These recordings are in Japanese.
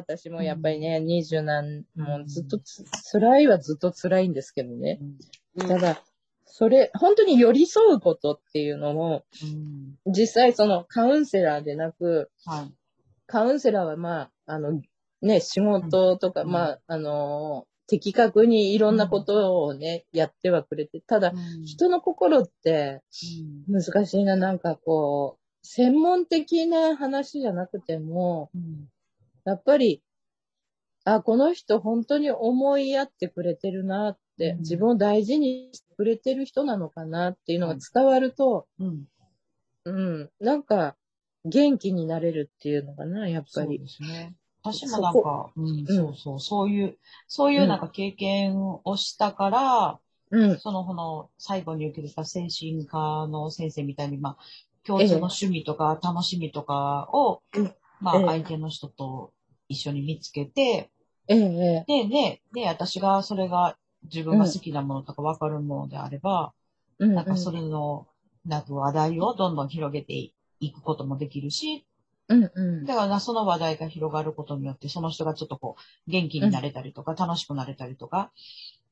私もやっぱりね、二十何、もうずっとつ、辛いはずっと辛いんですけどね。ただ、それ、本当に寄り添うことっていうのも、うん。実際そのカウンセラーでなく、はい。カウンセラーはまあ、あの、ね、仕事とか、うん。まあ、あの、的確にいろんなことをね、やってはくれて、ただ、うん。人の心ってうん。難しいな、なんかこう、専門的な話じゃなくても、うんやっぱり、あ、この人本当に思いやってくれてるなって、うん。自分を大事にしてくれてる人なのかなっていうのが伝わると、うん。うん、なんか、元気になれるっていうのかな、やっぱそうり。ですね。私もなんか、うん、そうそう、そういう、そういうなんか経験をしたから、うん、その、この、最後に受けてた精神科の先生みたいに、まあ、共通の趣味とか楽しみとかを、うん。まあ、ええ。相手の人と一緒に見つけて、ええ、ええ、で、ね、で、私がそれが自分が好きなものとか分かるものであれば、うん、なんかそれの、なんか話題をどんどん広げていくこともできるし、うん、うん。だからな、その話題が広がることによって、その人がちょっとこう、元気になれたりとか、楽しくなれたりとか、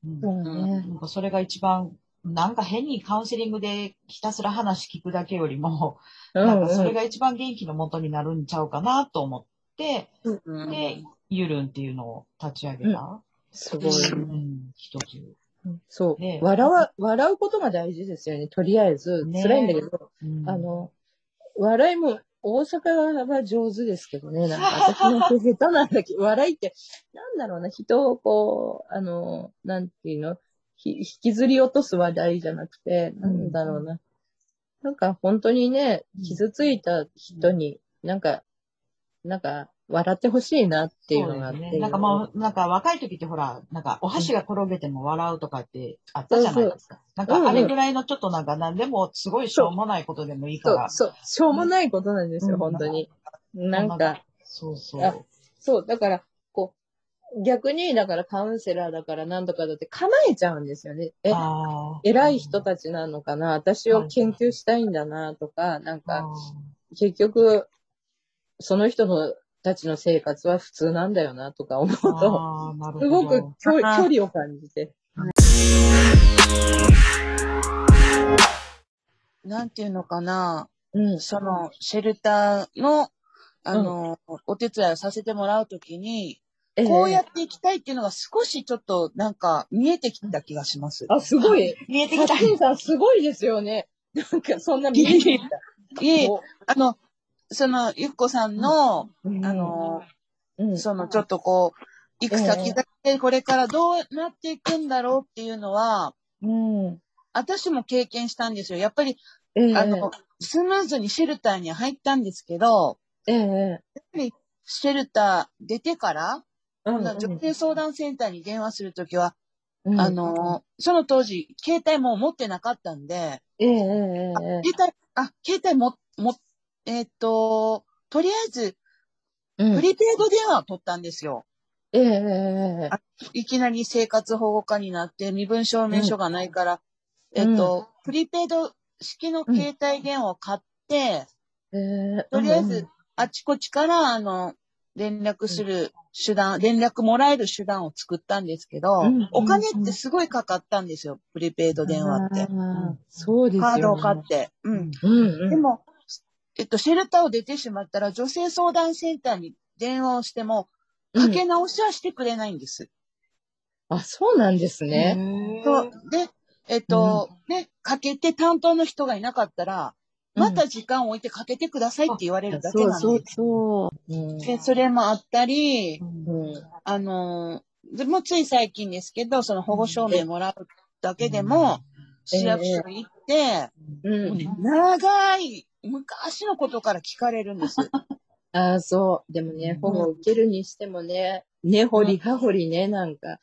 うん。そうね。なんかそれが一番、なんか変にカウンセリングでひたすら話聞くだけよりも、なんかそれが一番元気の元になるんちゃうかなと思って、うんで、ゆるんっていうのを立ち上げた。すごい。うん、一つ。そう、ね笑わ、笑うことが大事ですよね。とりあえず。ね辛いんだけど、うんあ、の、笑いも、大阪は上手ですけどね。なんか私の下手なんだけど、笑いって、なんだろうな、人をこう、あの、なんていうの、ひ引きずり落とす話題じゃなくて、なんだろうな。なんか本当にね、傷ついた人に、なんか、なんか、笑ってほしいなっていうのがあって。ね。なんかもう、なんか若い時ってほら、なんかお箸が転げても笑うとかってあったじゃないですか。なんかあれぐらいのちょっとなんか何でもすごいしょうもないことでもいいから。そう、そう、しょうもないことなんですよ、うん本当に。なんか、そうそあう。そう、だから、こう、逆に、だからカウンセラーだから何とかだって構えちゃうんですよね。え、偉い人たちなのかな私を研究したいんだなとか、なんあか、結局、その人のたちの生活は普通なんだよなとか思うーと。すごく距離を感じて。なんていうのかな、うん。その、シェルターの、あの、お手伝いをさせてもらうときに、こうやっっていきたいっていうのが少しちょっとなんか見えてきた気がします。あ、すごい。見えてきた。さんすごいですよね。なんか、そんな見えてきた。いえ、おあの、その、ゆっこさんの、うん。あの、うん、そのちょっとこう、行く先々でこれからどうなっていくんだろうっていうのは、うん。私も経験したんですよ。やっぱり、ええ。あの、スムーズにシェルターに入ったんですけど、ええ。やっぱりシェルター出てから、うん女性相談センターに電話するときは、うん。あの、その当時、携帯も持ってなかったんで、ええええええ。携帯、あ、携帯も、も、えーっと、とりあえず、うんプリペイド電話を取ったんですよ。ええええあいきなり生活保護課になって、身分証明書がないから、えーっと、プリペイド式の携帯電話を買って、ええとりあえず、あちこちから、あの、連絡する手段、連絡もらえる手段を作ったんですけど、うんお金ってすごいかかったんですよ、プリペイド電話って。そうですよ、ね。カードを買って。うん。うんうん。でも、えっと、シェルターを出てしまったら、女性相談センターに電話をしても、かけ直しはしてくれないんです。あ、そうなんですね。ねそう。で、えっと、ね、かけて担当の人がいなかったら、また時間を置いてかけてくださいって言われるだけそうそうなんです。そう。うん。で、それもあったり、うん。あのー、でもつい最近ですけど、その保護証明もらうだけでも、市役所に行って、うん。もうね長い、昔のことから聞かれるんです。ああ、そう。でもね、保護を受けるにしてもね、根掘り葉掘りね、なんか。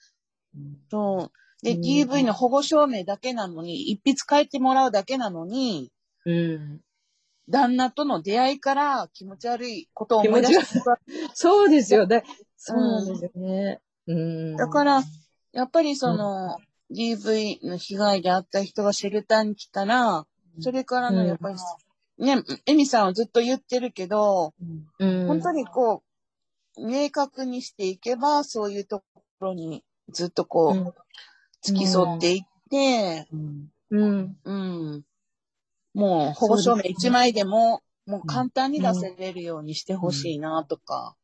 そう。で、うん DV の保護証明だけなのに、一筆書いてもらうだけなのに、うん。旦那との出会いから気持ち悪いことを思い出して そうですよ。だそうなんですよね。うん。だから、やっぱりその、DV の被害であった人がシェルターに来たら、それからのやっぱり、ね、エミさんはずっと言ってるけど、うん、本当にこ明確にしていけば、そういうところにずっとこう、うん。付き添っていって、うん。うん。うん。もう保護証明1枚でも、もう簡単に出せれるようにしてほしいなとか、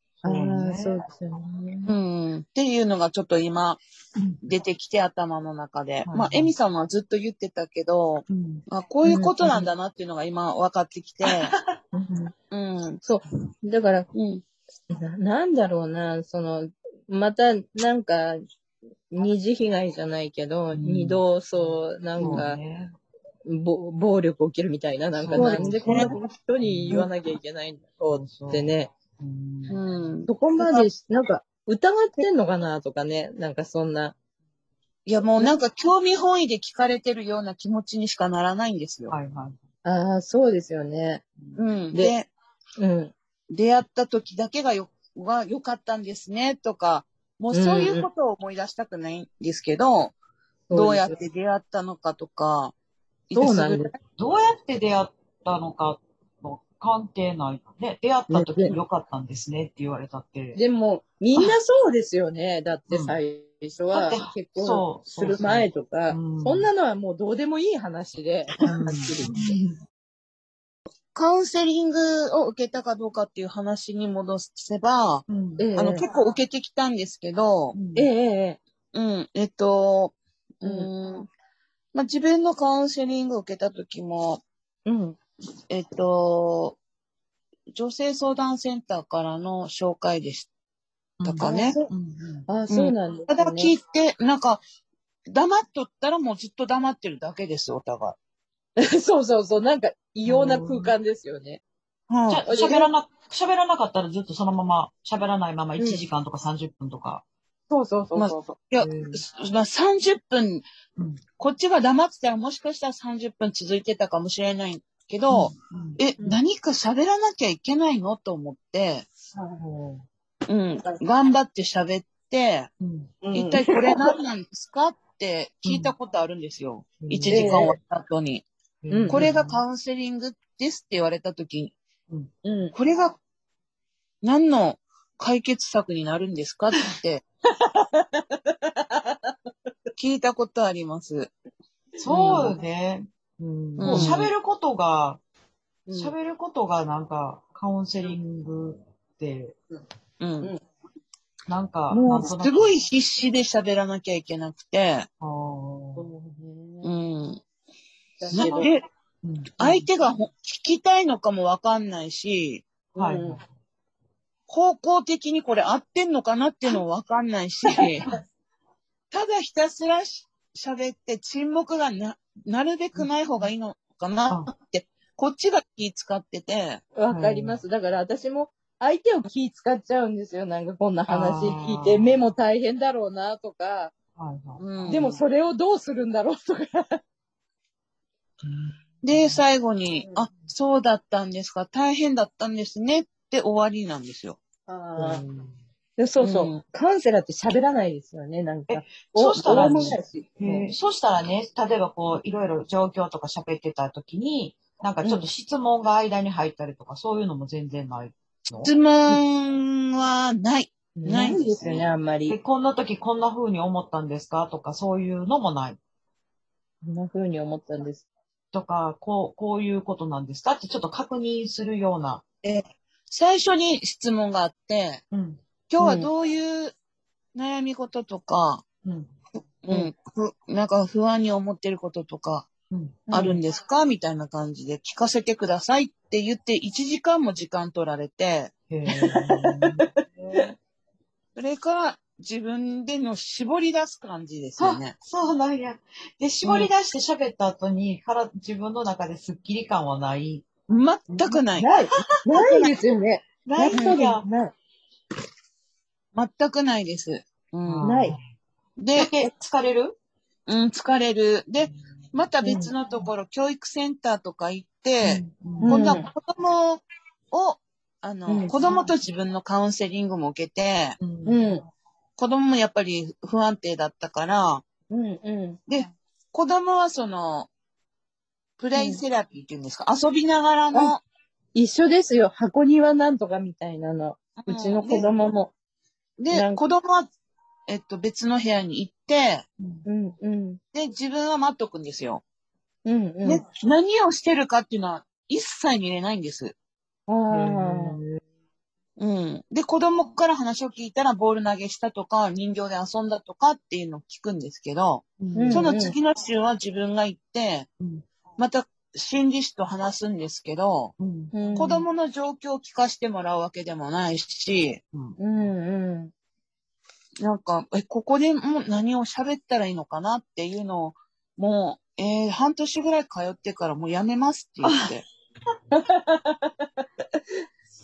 ねあ、そうですよね。うん。っていうのがちょっと今うん出てきて頭の中で。はいまあ、エミさんはずっと言ってたけど、うんまあ、こういうことなんだなっていうのが今分かってきて、うんうん。そう。だから、うん。ななんだろうな、その、また、なんか、二次被害じゃないけど、ん二度、そう、なんか、暴力起きるみたいな、なんか、なんでこんな人に言わなきゃいけないんだろうってね、うんうん。そこまで、なんか、疑ってんのかなとかね、なんかそんな。いや、もうなんか興味本位で聞かれてるような気持ちにしかならないんですよ。はいはい。ああ、そうですよね。うん。でで、うん。出会った時だけがよ、が良かったんですね、とか、もうそういうことを思い出したくないんですけど、どうやって出会ったのかとか、そうなんです。どうやって出会ったのかの関係ない。ね、出会った時に良かったんですねって言われたって。でも、みんなそうですよね。だってうん最初は結婚する前とか、う。ん。そんなのはもうどうでもいい話で、うん。はっきり言って。カウンセリングを受けたかどうかっていう話に戻せば、うん。ええ。あの、結構受けてきたんですけど、ええええうん、えっと、ううんん、まあ、自分のカウンセリングを受けた時も、うん。えっと、女性相談センターからの紹介でしたかね。うんあ、そうなんですただ聞いね。て、なんか、黙っとったらもうずっと黙ってるだけです、お互 そうそうそう。なんか異様な空間ですよね。い。はじゃあ、喋らな、喋らなかったらずっとそのまま、喋らないまま1時間とか30分とか。そうそうそうそう。いや、まあ、30分、うんこっちが黙ってたらもしかしたら30分続いてたかもしれないけど、うんえ、うん。何か喋らなきゃいけないの？と思って、うん。うん、頑張って喋って、一体これ何なんですか？って聞いたことあるんですよ。うん。1時間終わった後に。うん。これがカウンセリングですって言われた時に、うん。これが何の解決策になるんですか？って。聞いたことあります。そうよね。うん。もう喋ることが、うん。喋ることがなんか、カウンセリングって、うん。なんか、もうなんとなくすごい必死で喋らなきゃいけなくて、あー。うん。で、うん。相手がほ聞きたいのかもわかんないし、はい。うん。方向的にこれ合ってんのかなっていうのもわかんないし、ただひたすらし喋って沈黙がな、なるべくない方がいいのかなって、こっちが気使ってて、わかります。だから私も相手を気使っちゃうんですよ。なんかこんな話聞いて、目も大変だろうなとか、はいはい。うん。でもそれをどうするんだろうとか。で、最後に、あ、そうだったんですか、大変だったんですねって終わりなんですよ。あー。でそうそう、うんカウンセラーって喋らないですよね、なんか。そうしたら大昔へーそしたらね、例えばこう、いろいろ状況とか喋ってた時に、なんかちょっと質問が間に入ったりとか、そういうのも全然ないの？質問はない。ないんですよね、あんまで、り。こんな時こんな風に思ったんですか？とか、そういうのもない。こんな風に思ったんです。とか、こう、こういうことなんですか？ってちょっと確認するような。最初に質問があって、うん。今日はどういう悩み事とか、うん。うん、ふなんか不安に思ってることとかうん。あるんですか、みたいな感じで聞かせてくださいって言って1時間も時間取られて、それから自分での絞り出す感じですよね。そうなんや。で、絞り出して喋った後に、から自分の中でスッキリ感はない？全くない。ない。ないですよね。ないやっぱりや。ない。全くないです。うん、ない。で、で、疲れる？うん、疲れる。で、また別のところ、教育センターとか行って、うん今度は子供を、あの、うん子供と自分のカウンセリングも受けて、うんうん。子供もやっぱり不安定だったから、うん。うで、子供はその、プレイセラピーっていうんですか、遊びながらの、一緒ですよ。箱庭なんとかみたいなの。うちの子供も。で、子供は、えっと、別の部屋に行って、うん、うん。で、自分は待っとくんですよ。うん、うん。で、何をしてるかっていうのは一切見れないんです。うん。で、子供から話を聞いたら、ボール投げしたとか、人形で遊んだとかっていうのを聞くんですけど、うんその次の週は自分が行って、うんまた心理師と話すんですけど、うんうん子供の状況を聞かせてもらうわけでもないし、うん、うん。なんか、え、ここでもう何を喋ったらいいのかなっていうのを、もう、えー半年ぐらい通ってからもうやめますって言って。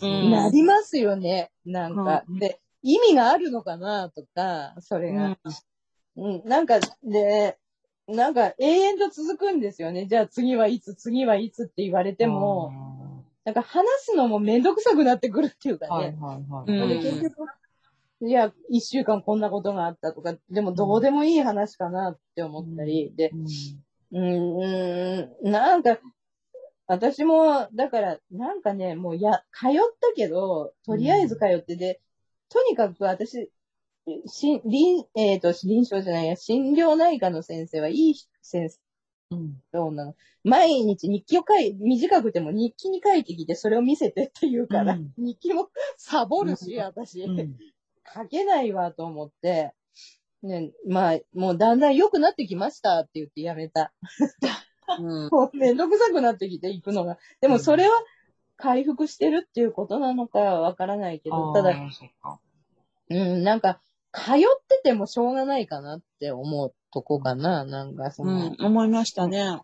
うんなりますよね。なんか。で、意味があるのかなとか、それが。うん、なんか、で、なんか永遠と続くんですよね。じゃあ次はいつ、次はいつって言われても、なんか話すのもめんどくさくなってくるっていうかはいね。はいはい。うんで結局、いや、一週間こんなことがあったとか、でもどうでもいい話かなって思ったり、で、うんうん、うんなんか、私も、だから、なんかね、もうや、通ったけど、とりあえず通ってで、とにかく私、し臨、えっ、と、臨床じゃないや、診療内科の先生はいい先うん。生なの？毎日日記を書い、短くても日記に書いてきて、それを見せてって言うから、うん。日記もサボるし、うん。私、うん書けないわと思って、ね、まあ、もうだんだん良くなってきましたって言ってやめた。うん。もうめんどくさくなってきて行くのが。でもそれは回復してるっていうことなのかはわからないけど、ただ、うん、なんか、通っててもしょうがないかなって思うとこかな、なんかその、うん、思いましたね。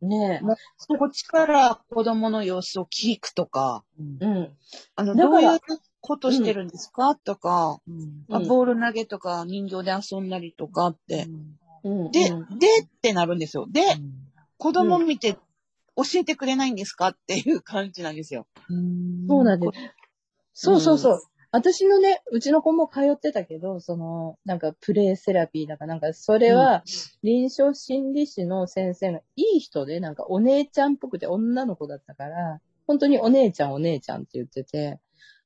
ねもうこっちから子供の様子を聞くとか、うん。あの、どういうことしてるんですか、とか、うんあ、うんボール投げとか人形で遊んだりとかって。うん。で、うんでってなるんですよ。で、子供見て教えてくれないんですか？っていう感じなんですよ。うんそうなんです。そうそうそう。私のね、うちの子も通ってたけど、その、なんかプレイセラピーだかなんか、それは、臨床心理士の先生がいい人で、なんかお姉ちゃんっぽくて女の子だったから、本当にお姉ちゃんお姉ちゃんって言ってて、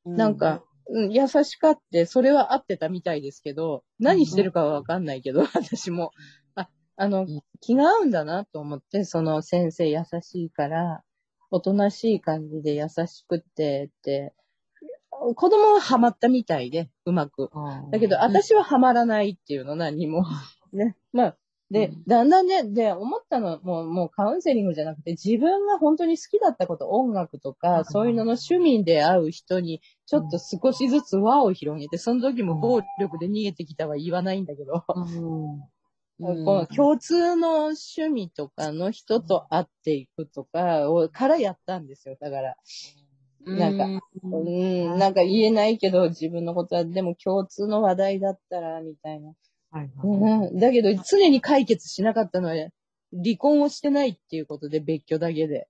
なんか、うん、優しかって、それは合ってたみたいですけど、何してるかはわかんないけど、私も。あ、あのうん、気が合うんだなと思って、その先生優しいから、おとなしい感じで優しくって、って、子供はハマったみたいで、うまく。だけど、私はハマらないっていうの、何にも。ね。まあ、で、うん。だんだんね、で、思ったのは、もう、もうカウンセリングじゃなくて、自分が本当に好きだったこと、音楽とうか、ん。そういうのの趣味で会う人に、ちょっと少しずつ輪を広げて、その時も暴力で逃げてきたは言わないんだけど、うん。うん。この共通の趣味とかの人と会っていくとかを、からやったんですよ。だから、なんかうんうん、なんか言えないけど、自分のことは、でも共通の話題だったら、みたいな。はいはいうん、だけど、常に解決しなかったのは、離婚をしてないっていうことで別居だけで。